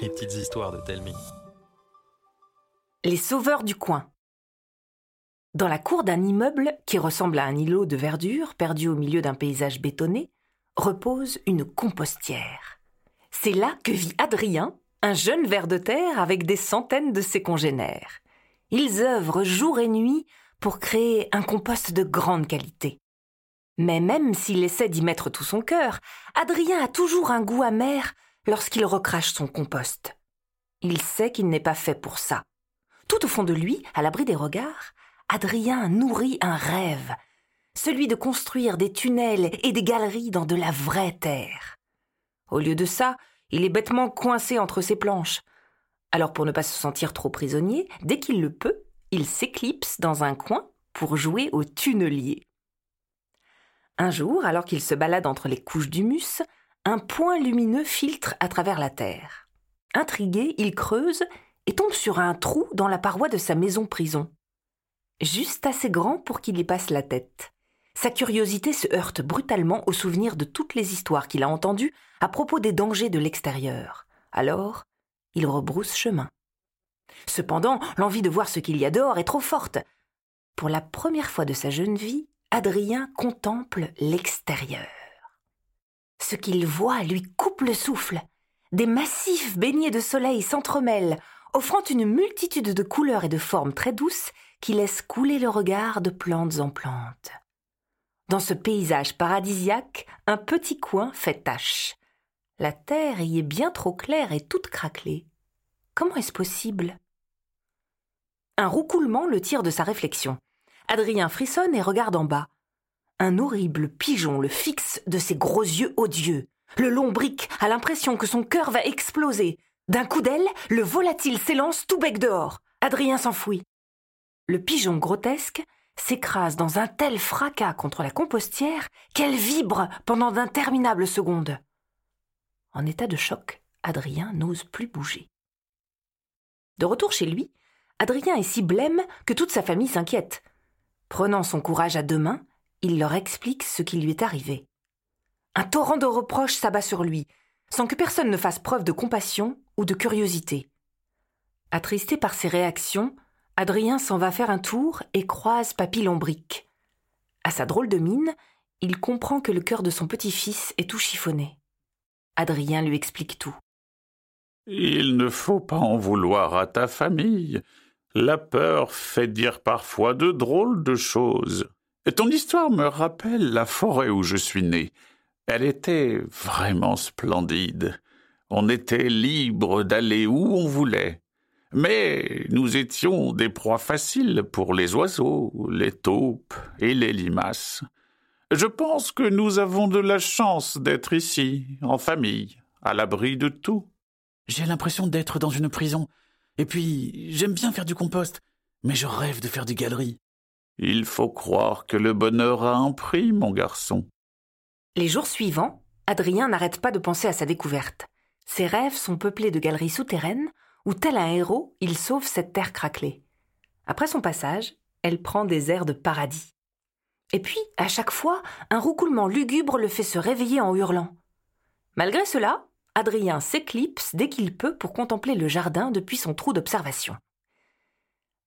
Les petites histoires de Telmi. Les sauveurs du coin. Dans la cour d'un immeuble qui ressemble à un îlot de verdure perdu au milieu d'un paysage bétonné, repose une compostière. C'est là que vit Adrien, un jeune ver de terre avec des centaines de ses congénères. Ils œuvrent jour et nuit pour créer un compost de grande qualité. Mais même s'il essaie d'y mettre tout son cœur, Adrien a toujours un goût amer lorsqu'il recrache son compost. Il sait qu'il n'est pas fait pour ça. Tout au fond de lui, à l'abri des regards, Adrien nourrit un rêve, celui de construire des tunnels et des galeries dans de la vraie terre. Au lieu de ça, il est bêtement coincé entre ses planches. Alors pour ne pas se sentir trop prisonnier, dès qu'il le peut, il s'éclipse dans un coin pour jouer au tunnelier. Un jour, alors qu'il se balade entre les couches d'humus, un point lumineux filtre à travers la terre. Intrigué, il creuse et tombe sur un trou dans la paroi de sa maison-prison. Juste assez grand pour qu'il y passe la tête. Sa curiosité se heurte brutalement au souvenir de toutes les histoires qu'il a entendues à propos des dangers de l'extérieur. Alors, il rebrousse chemin. Cependant, l'envie de voir ce qu'il y a dehors est trop forte. Pour la première fois de sa jeune vie, Adrien contemple l'extérieur. Ce qu'il voit lui coupe le souffle. Des massifs baignés de soleil s'entremêlent, offrant une multitude de couleurs et de formes très douces qui laissent couler le regard de plantes en plantes. Dans ce paysage paradisiaque, un petit coin fait tache. La terre y est bien trop claire et toute craquelée. Comment est-ce possible? Un roucoulement le tire de sa réflexion. Adrien frissonne et regarde en bas. Un horrible pigeon le fixe de ses gros yeux odieux. Le lombric a l'impression que son cœur va exploser. D'un coup d'aile, le volatile s'élance tout bec dehors. Adrien s'enfuit. Le pigeon grotesque s'écrase dans un tel fracas contre la compostière qu'elle vibre pendant d'interminables secondes. En état de choc, Adrien n'ose plus bouger. De retour chez lui, Adrien est si blême que toute sa famille s'inquiète. Prenant son courage à deux mains, il leur explique ce qui lui est arrivé. Un torrent de reproches s'abat sur lui, sans que personne ne fasse preuve de compassion ou de curiosité. Attristé par ces réactions, Adrien s'en va faire un tour et croise Papy Lombric. À sa drôle de mine, il comprend que le cœur de son petit-fils est tout chiffonné. Adrien lui explique tout. Il ne faut pas en vouloir à ta famille. La peur fait dire parfois de drôles de choses. Ton histoire me rappelle la forêt où je suis né. Elle était vraiment splendide. On était libre d'aller où on voulait. Mais nous étions des proies faciles pour les oiseaux, les taupes et les limaces. Je pense que nous avons de la chance d'être ici, en famille, à l'abri de tout. J'ai l'impression d'être dans une prison. Et puis, j'aime bien faire du compost, mais je rêve de faire des galeries. Il faut croire que le bonheur a un prix, mon garçon. Les jours suivants, Adrien n'arrête pas de penser à sa découverte. Ses rêves sont peuplés de galeries souterraines où, tel un héros, il sauve cette terre craquelée. Après son passage, elle prend des airs de paradis. Et puis, à chaque fois, un roucoulement lugubre le fait se réveiller en hurlant. Malgré cela, Adrien s'éclipse dès qu'il peut pour contempler le jardin depuis son trou d'observation.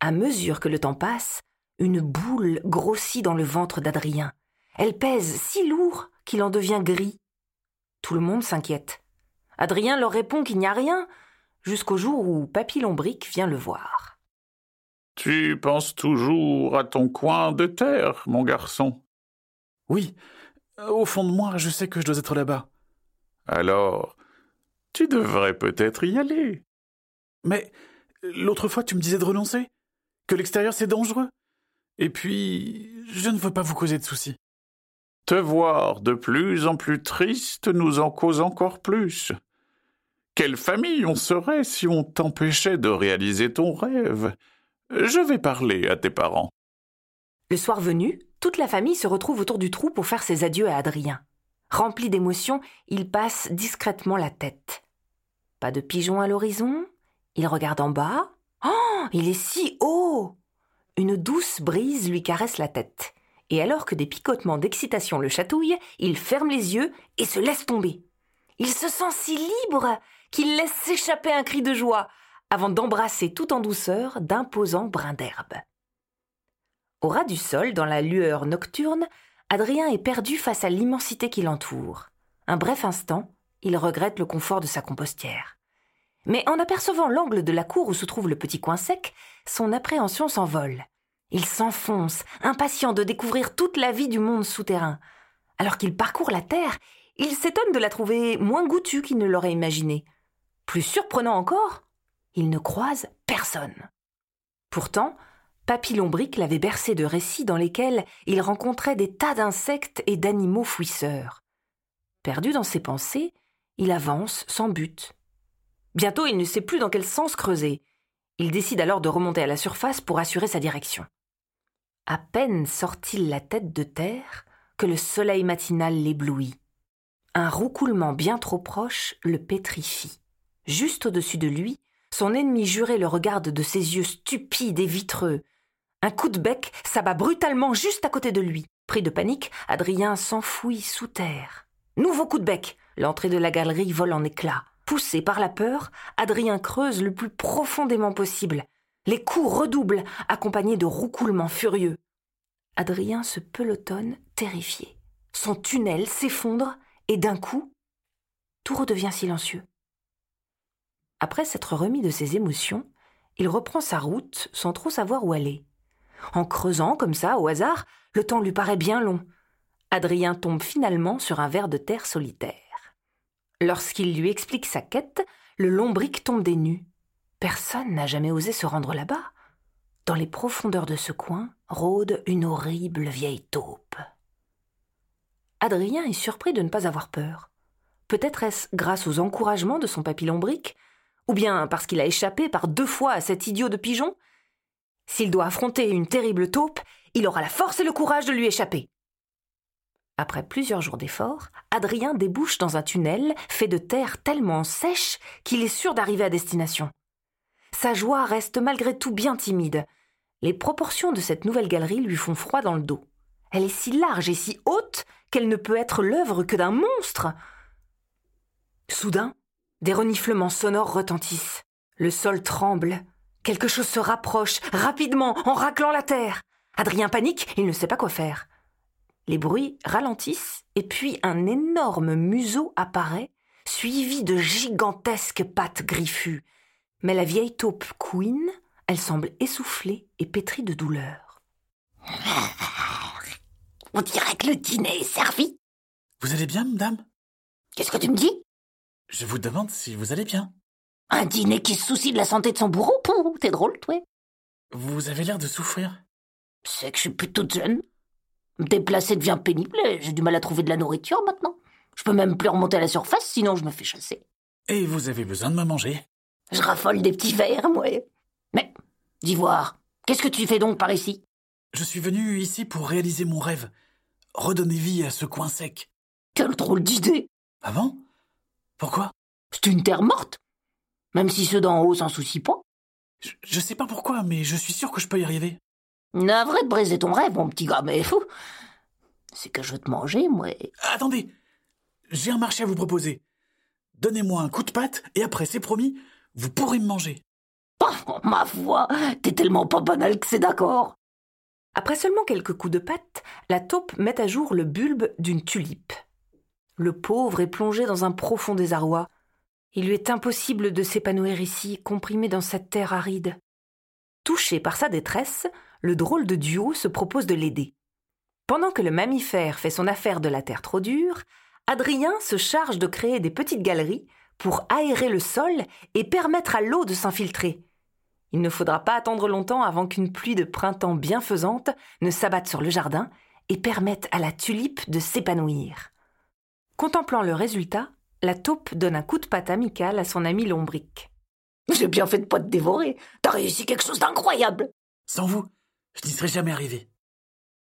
À mesure que le temps passe, une boule grossit dans le ventre d'Adrien. Elle pèse si lourd qu'il en devient gris. Tout le monde s'inquiète. Adrien leur répond qu'il n'y a rien, jusqu'au jour où Papy Lombric vient le voir. Tu penses toujours à ton coin de terre, mon garçon? Oui, au fond de moi, je sais que je dois être là-bas. Alors, tu devrais peut-être y aller. Mais l'autre fois, tu me disais de renoncer Que l'extérieur, c'est dangereux Et puis, je ne veux pas vous causer de soucis. Te voir de plus en plus triste nous en cause encore plus. Quelle famille on serait si on t'empêchait de réaliser ton rêve? Je vais parler à tes parents. Le soir venu, toute la famille se retrouve autour du trou pour faire ses adieux à Adrien. Rempli d'émotion, il passe discrètement la tête. Pas de pigeon à l'horizon. Il regarde en bas. Oh, il est si haut Une douce brise lui caresse la tête. Et alors que des picotements d'excitation le chatouillent, il ferme les yeux et se laisse tomber. Il se sent si libre qu'il laisse s'échapper un cri de joie avant d'embrasser tout en douceur d'imposants brins d'herbe. Au ras du sol, dans la lueur nocturne, Adrien est perdu face à l'immensité qui l'entoure. Un bref instant, il regrette le confort de sa compostière. Mais en apercevant l'angle de la cour où se trouve le petit coin sec, son appréhension s'envole. Il s'enfonce, impatient de découvrir toute la vie du monde souterrain. Alors qu'il parcourt la terre, il s'étonne de la trouver moins goûtue qu'il ne l'aurait imaginé. Plus surprenant encore, il ne croise personne. Pourtant, Papillombrique l'avait bercé de récits dans lesquels il rencontrait des tas d'insectes et d'animaux fouisseurs. Perdu dans ses pensées, il avance sans but. Bientôt, il ne sait plus dans quel sens creuser. Il décide alors de remonter à la surface pour assurer sa direction. À peine sort-il la tête de terre que le soleil matinal l'éblouit. Un roucoulement bien trop proche le pétrifie. Juste au-dessus de lui, son ennemi juré le regarde de ses yeux stupides et vitreux. Un coup de bec s'abat brutalement juste à côté de lui. Pris de panique, Adrien s'enfouit sous terre. Nouveau coup de bec. L'entrée de la galerie vole en éclats. Poussé par la peur, Adrien creuse le plus profondément possible. Les coups redoublent, accompagnés de roucoulements furieux. Adrien se pelotonne, terrifié. Son tunnel s'effondre, et d'un coup, tout redevient silencieux. Après s'être remis de ses émotions, il reprend sa route sans trop savoir où aller. En creusant comme ça, au hasard, le temps lui paraît bien long. Adrien tombe finalement sur un ver de terre solitaire. Lorsqu'il lui explique sa quête, le lombric tombe des nues. Personne n'a jamais osé se rendre là-bas. Dans les profondeurs de ce coin rôde une horrible vieille taupe. Adrien est surpris de ne pas avoir peur. Peut-être est-ce grâce aux encouragements de son papy lombric ou bien parce qu'il a échappé par deux fois à cet idiot de pigeon? S'il doit affronter une terrible taupe, il aura la force et le courage de lui échapper. Après plusieurs jours d'efforts, Adrien débouche dans un tunnel fait de terre tellement sèche qu'il est sûr d'arriver à destination. Sa joie reste malgré tout bien timide. Les proportions de cette nouvelle galerie lui font froid dans le dos. Elle est si large et si haute qu'elle ne peut être l'œuvre que d'un monstre. Soudain, des reniflements sonores retentissent. Le sol tremble. Quelque chose se rapproche, rapidement, en raclant la terre. Adrien panique, il ne sait pas quoi faire. Les bruits ralentissent, et puis un énorme museau apparaît, suivi de gigantesques pattes griffues. Mais la vieille taupe Queen, elle semble essoufflée et pétrie de douleur. On dirait que le dîner est servi. Vous allez bien, madame? Qu'est-ce que tu me dis? Je vous demande si vous allez bien. Un dîner qui se soucie de la santé de son bourreau? Pouh, T'es drôle, toi. Vous avez l'air de souffrir. C'est que je suis plus toute jeune. Me déplacer devient pénible et j'ai du mal à trouver de la nourriture maintenant. Je peux même plus remonter à la surface, sinon je me fais chasser. Et vous avez besoin de me manger? Je raffole des petits verres, moi. Mais, dis voir, qu'est-ce que tu fais donc par ici? Je suis venu ici pour réaliser mon rêve. Redonner vie à ce coin sec. Quelle drôle d'idée Ah bon? Pourquoi? C'est une terre morte Même si ceux d'en haut s'en soucient pas. je, je sais pas pourquoi, mais je suis sûr que je peux y arriver. Navré de briser ton rêve, mon petit gars, mais fou. C'est que je veux te manger, moi. Attendez J'ai un marché à vous proposer. Donnez-moi un coup de patte et après, c'est promis, vous pourrez me manger. Oh, ma foi, t'es tellement pas banal que c'est d'accord. Après seulement quelques coups de patte, la taupe met à jour le bulbe d'une tulipe. Le pauvre est plongé dans un profond désarroi. Il lui est impossible de s'épanouir ici, comprimé dans cette terre aride. Touché par sa détresse, le drôle de duo se propose de l'aider. Pendant que le mammifère fait son affaire de la terre trop dure, Adrien se charge de créer des petites galeries pour aérer le sol et permettre à l'eau de s'infiltrer. Il ne faudra pas attendre longtemps avant qu'une pluie de printemps bienfaisante ne s'abatte sur le jardin et permette à la tulipe de s'épanouir. Contemplant le résultat, la taupe donne un coup de patte amical à son ami lombric. J'ai bien fait de pas te dévorer. T'as réussi quelque chose d'incroyable. Sans vous, je n'y serais jamais arrivé.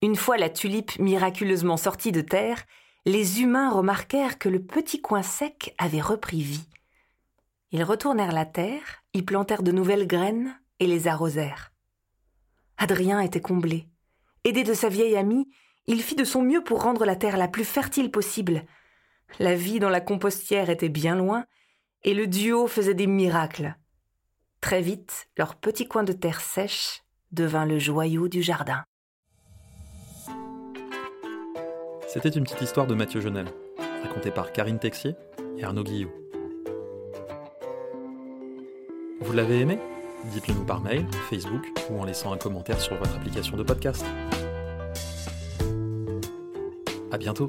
Une fois la tulipe miraculeusement sortie de terre, les humains remarquèrent que le petit coin sec avait repris vie. Ils retournèrent la terre, y plantèrent de nouvelles graines et les arrosèrent. Adrien était comblé. Aidé de sa vieille amie, il fit de son mieux pour rendre la terre la plus fertile possible. La vie dans la compostière était bien loin, et le duo faisait des miracles. Très vite, leur petit coin de terre sèche devint le joyau du jardin. C'était une petite histoire de Mathieu Genel, racontée par Karine Texier et Arnaud Guillou. Vous l'avez aimé? Dites-le nous par mail, Facebook ou en laissant un commentaire sur votre application de podcast. À bientôt